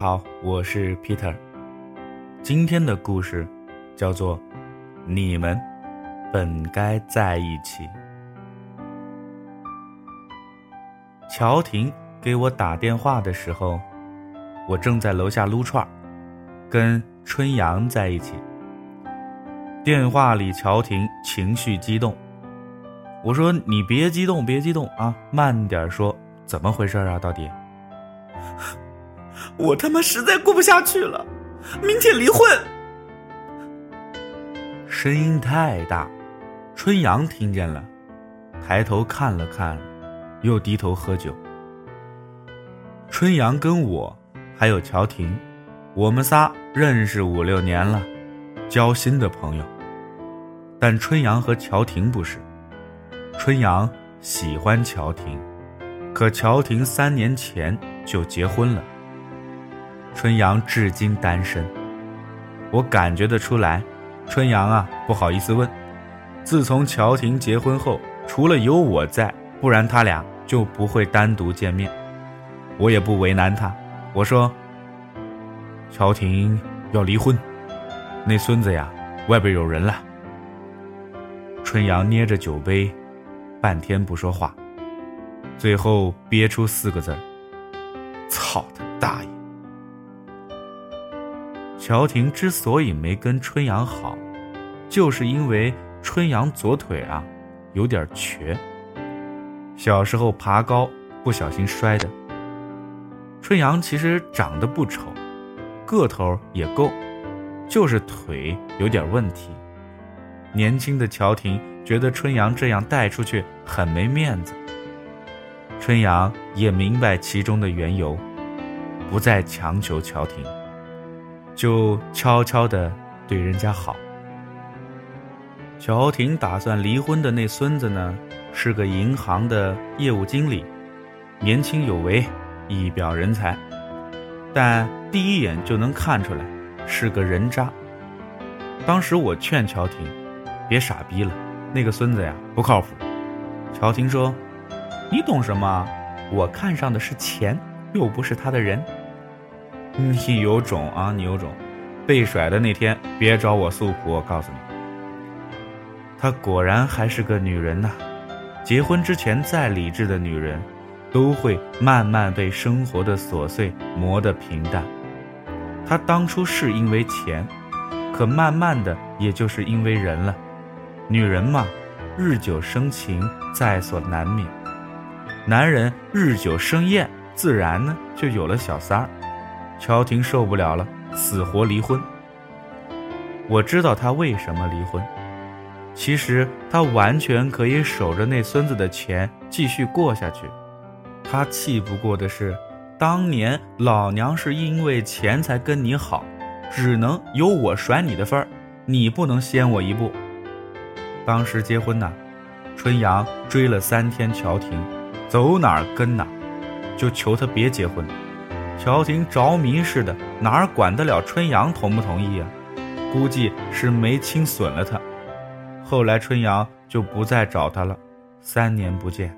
好，我是 Peter。今天的故事叫做《你们本该在一起》。乔婷给我打电话的时候，我正在楼下撸串，跟春阳在一起。电话里，乔婷情绪激动。我说：“你别激动，别激动啊，慢点说，怎么回事啊？到底？”我他妈实在过不下去了，明天离婚。声音太大，春阳听见了，抬头看了看，又低头喝酒。春阳跟我还有乔婷，我们仨认识五六年了，交心的朋友。但春阳和乔婷不是，春阳喜欢乔婷，可乔婷三年前就结婚了。春阳至今单身，我感觉得出来，春阳啊不好意思问。自从乔婷结婚后，除了有我在，不然他俩就不会单独见面。我也不为难他，我说：“乔婷要离婚，那孙子呀，外边有人了。”春阳捏着酒杯，半天不说话，最后憋出四个字：“操他大爷！”乔婷之所以没跟春阳好，就是因为春阳左腿啊有点瘸。小时候爬高不小心摔的。春阳其实长得不丑，个头也够，就是腿有点问题。年轻的乔婷觉得春阳这样带出去很没面子。春阳也明白其中的缘由，不再强求乔婷。就悄悄的对人家好。乔婷打算离婚的那孙子呢，是个银行的业务经理，年轻有为，一表人才，但第一眼就能看出来是个人渣。当时我劝乔婷，别傻逼了，那个孙子呀不靠谱。乔婷说：“你懂什么？我看上的是钱，又不是他的人。”你有种啊！你有种，被甩的那天别找我诉苦。我告诉你，她果然还是个女人呐。结婚之前再理智的女人，都会慢慢被生活的琐碎磨得平淡。她当初是因为钱，可慢慢的也就是因为人了。女人嘛，日久生情在所难免。男人日久生厌，自然呢就有了小三儿。乔婷受不了了，死活离婚。我知道她为什么离婚，其实她完全可以守着那孙子的钱继续过下去。她气不过的是，当年老娘是因为钱才跟你好，只能有我甩你的份儿，你不能先我一步。当时结婚呢，春阳追了三天乔婷，走哪儿跟哪儿，就求她别结婚。乔婷着迷似的，哪儿管得了春阳同不同意啊？估计是没亲损了他。后来春阳就不再找他了，三年不见。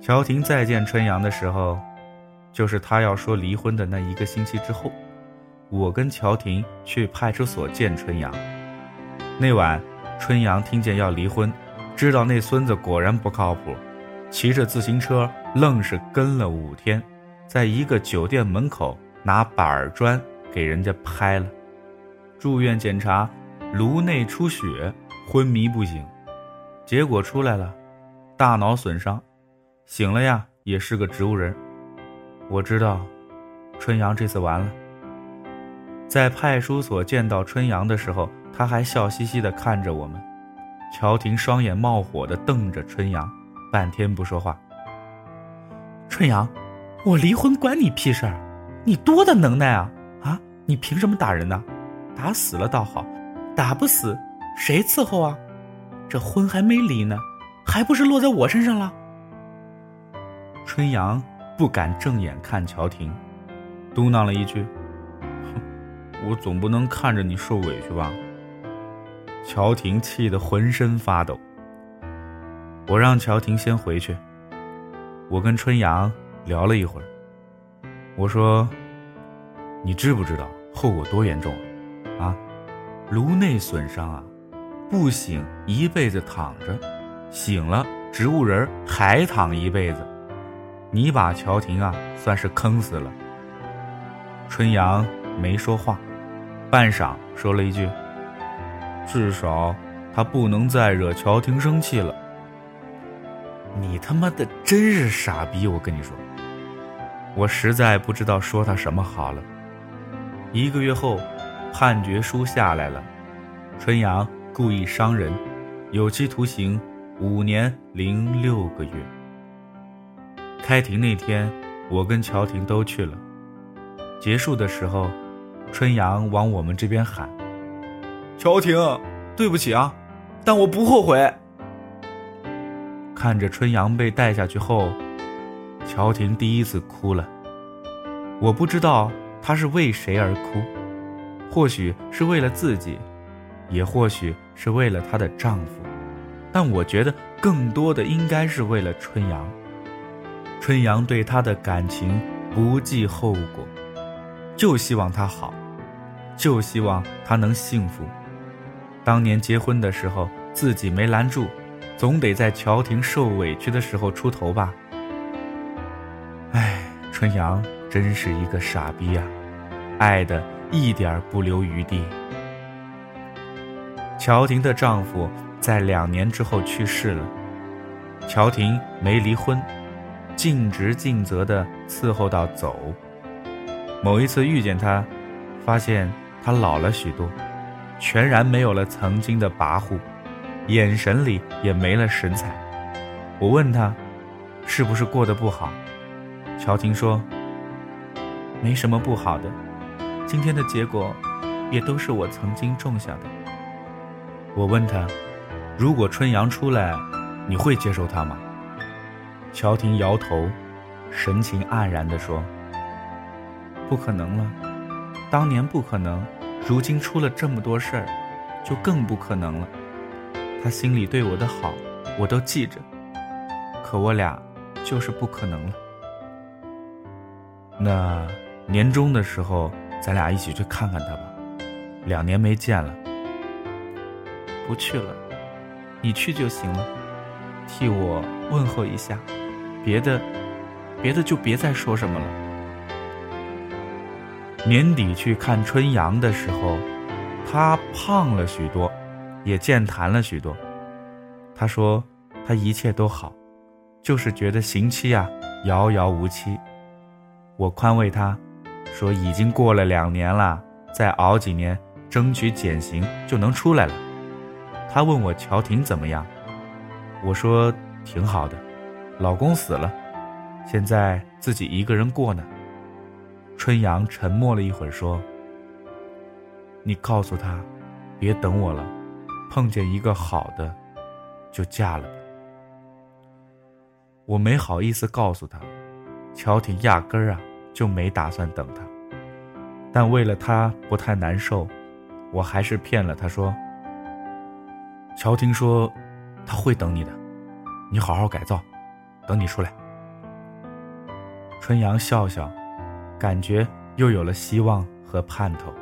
乔婷再见春阳的时候，就是他要说离婚的那一个星期之后。我跟乔婷去派出所见春阳。那晚，春阳听见要离婚，知道那孙子果然不靠谱，骑着自行车愣是跟了五天。在一个酒店门口拿板砖给人家拍了，住院检查，颅内出血，昏迷不醒，结果出来了，大脑损伤，醒了呀也是个植物人。我知道，春阳这次完了。在派出所见到春阳的时候，他还笑嘻嘻地看着我们。乔婷双眼冒火地瞪着春阳，半天不说话。春阳。我离婚关你屁事儿！你多大能耐啊？啊，你凭什么打人呢？打死了倒好，打不死，谁伺候啊？这婚还没离呢，还不是落在我身上了？春阳不敢正眼看乔婷，嘟囔了一句：“哼，我总不能看着你受委屈吧？”乔婷气得浑身发抖。我让乔婷先回去，我跟春阳。聊了一会儿，我说：“你知不知道后果多严重啊？啊，颅内损伤啊，不醒一辈子躺着，醒了植物人还躺一辈子。你把乔婷啊算是坑死了。”春阳没说话，半晌说了一句：“至少他不能再惹乔婷生气了。”你他妈的真是傻逼！我跟你说。我实在不知道说他什么好了。一个月后，判决书下来了，春阳故意伤人，有期徒刑五年零六个月。开庭那天，我跟乔婷都去了。结束的时候，春阳往我们这边喊：“乔婷，对不起啊，但我不后悔。”看着春阳被带下去后。乔婷第一次哭了，我不知道她是为谁而哭，或许是为了自己，也或许是为了她的丈夫，但我觉得更多的应该是为了春阳。春阳对她的感情不计后果，就希望她好，就希望她能幸福。当年结婚的时候自己没拦住，总得在乔婷受委屈的时候出头吧。哎春阳真是一个傻逼呀，爱的一点不留余地。乔婷的丈夫在两年之后去世了，乔婷没离婚，尽职尽责的伺候到走。某一次遇见他，发现他老了许多，全然没有了曾经的跋扈，眼神里也没了神采。我问他，是不是过得不好？乔婷说：“没什么不好的，今天的结果，也都是我曾经种下的。”我问他：“如果春阳出来，你会接受他吗？”乔婷摇头，神情黯然地说：“不可能了，当年不可能，如今出了这么多事儿，就更不可能了。他心里对我的好，我都记着，可我俩就是不可能了。”那年终的时候，咱俩一起去看看他吧。两年没见了，不去了，你去就行了，替我问候一下。别的，别的就别再说什么了。年底去看春阳的时候，他胖了许多，也健谈了许多。他说他一切都好，就是觉得刑期啊遥遥无期。我宽慰他，说已经过了两年了，再熬几年，争取减刑就能出来了。他问我乔婷怎么样，我说挺好的，老公死了，现在自己一个人过呢。春阳沉默了一会儿，说：“你告诉他，别等我了，碰见一个好的，就嫁了吧。”我没好意思告诉他，乔婷压根儿啊。就没打算等他，但为了他不太难受，我还是骗了他说：“乔婷说，他会等你的，你好好改造，等你出来。”春阳笑笑，感觉又有了希望和盼头。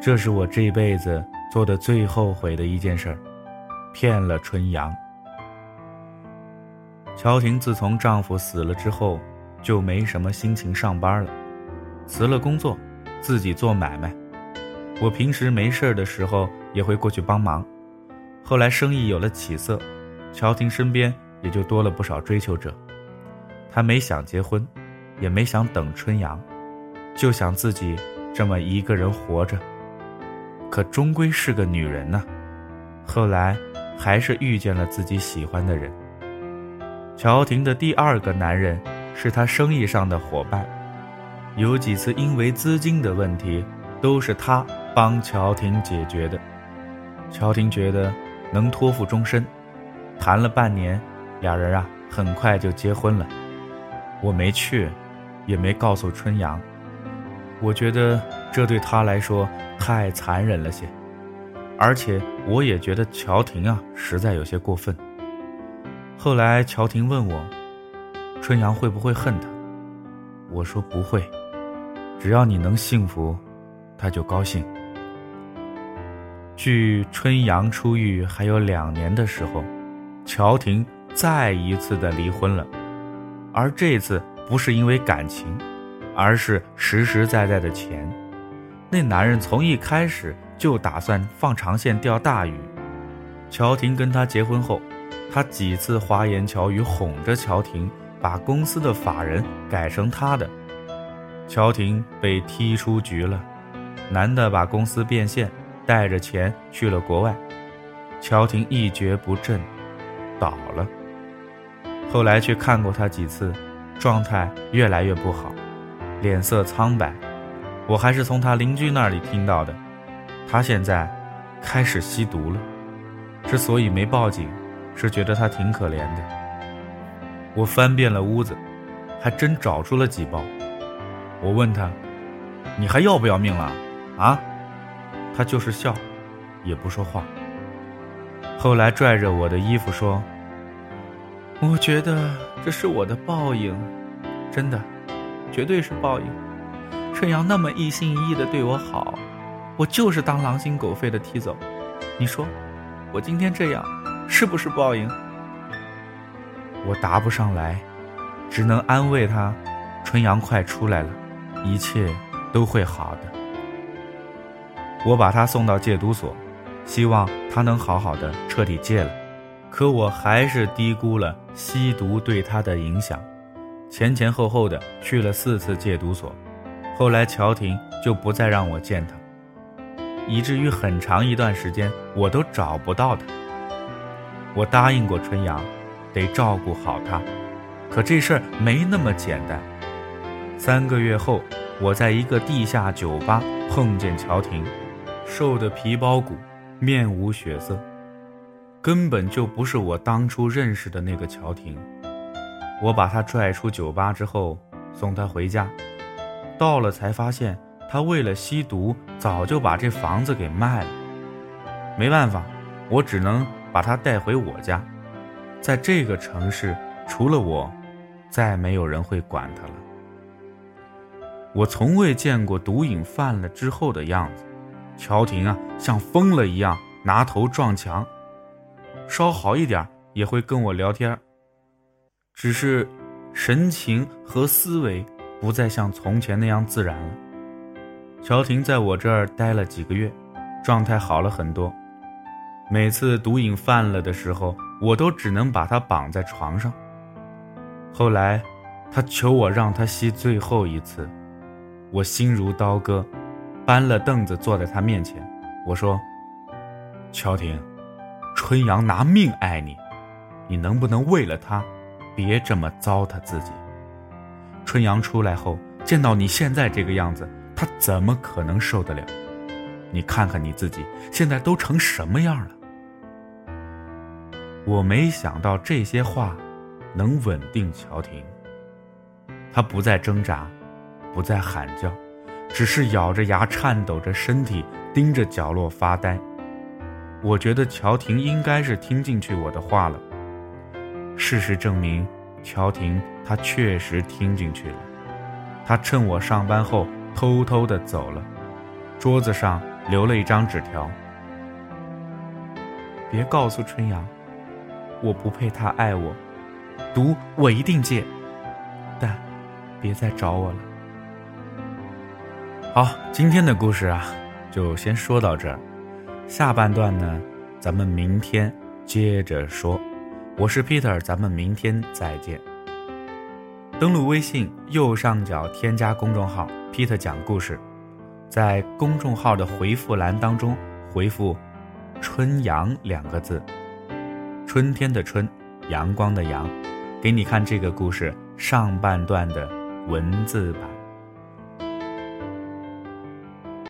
这是我这辈子做的最后悔的一件事儿，骗了春阳。乔婷自从丈夫死了之后。就没什么心情上班了，辞了工作，自己做买卖。我平时没事的时候也会过去帮忙。后来生意有了起色，乔婷身边也就多了不少追求者。她没想结婚，也没想等春阳，就想自己这么一个人活着。可终归是个女人呐。后来还是遇见了自己喜欢的人。乔婷的第二个男人。是她生意上的伙伴，有几次因为资金的问题，都是他帮乔婷解决的。乔婷觉得能托付终身，谈了半年，俩人啊很快就结婚了。我没去，也没告诉春阳，我觉得这对他来说太残忍了些，而且我也觉得乔婷啊实在有些过分。后来乔婷问我。春阳会不会恨他？我说不会，只要你能幸福，他就高兴。距春阳出狱还有两年的时候，乔婷再一次的离婚了，而这次不是因为感情，而是实实在在的钱。那男人从一开始就打算放长线钓大鱼。乔婷跟他结婚后，他几次花言巧语哄着乔婷。把公司的法人改成他的，乔婷被踢出局了。男的把公司变现，带着钱去了国外。乔婷一蹶不振，倒了。后来去看过他几次，状态越来越不好，脸色苍白。我还是从他邻居那里听到的，他现在开始吸毒了。之所以没报警，是觉得他挺可怜的。我翻遍了屋子，还真找出了几包。我问他：“你还要不要命了？”啊？他就是笑，也不说话。后来拽着我的衣服说：“我觉得这是我的报应，真的，绝对是报应。春阳那么一心一意的对我好，我就是当狼心狗肺的踢走。你说，我今天这样，是不是报应？”我答不上来，只能安慰他：“春阳快出来了，一切都会好的。”我把他送到戒毒所，希望他能好好的彻底戒了。可我还是低估了吸毒对他的影响，前前后后的去了四次戒毒所。后来乔婷就不再让我见他，以至于很长一段时间我都找不到他。我答应过春阳。得照顾好他，可这事儿没那么简单。三个月后，我在一个地下酒吧碰见乔婷，瘦得皮包骨，面无血色，根本就不是我当初认识的那个乔婷。我把他拽出酒吧之后，送他回家，到了才发现，他为了吸毒，早就把这房子给卖了。没办法，我只能把他带回我家。在这个城市，除了我，再没有人会管他了。我从未见过毒瘾犯了之后的样子。乔婷啊，像疯了一样拿头撞墙，稍好一点也会跟我聊天，只是神情和思维不再像从前那样自然了。乔婷在我这儿待了几个月，状态好了很多。每次毒瘾犯了的时候。我都只能把她绑在床上。后来，他求我让他吸最后一次，我心如刀割，搬了凳子坐在他面前。我说：“乔婷，春阳拿命爱你，你能不能为了他，别这么糟蹋自己？春阳出来后见到你现在这个样子，他怎么可能受得了？你看看你自己现在都成什么样了？”我没想到这些话能稳定乔婷。她不再挣扎，不再喊叫，只是咬着牙、颤抖着身体，盯着角落发呆。我觉得乔婷应该是听进去我的话了。事实证明，乔婷她确实听进去了。她趁我上班后偷偷的走了，桌子上留了一张纸条：“别告诉春阳。”我不配他爱我，毒我一定戒，但别再找我了。好，今天的故事啊，就先说到这儿。下半段呢，咱们明天接着说。我是 Peter，咱们明天再见。登录微信右上角添加公众号 “Peter 讲故事”，在公众号的回复栏当中回复“春阳”两个字。春天的春，阳光的阳，给你看这个故事上半段的文字版。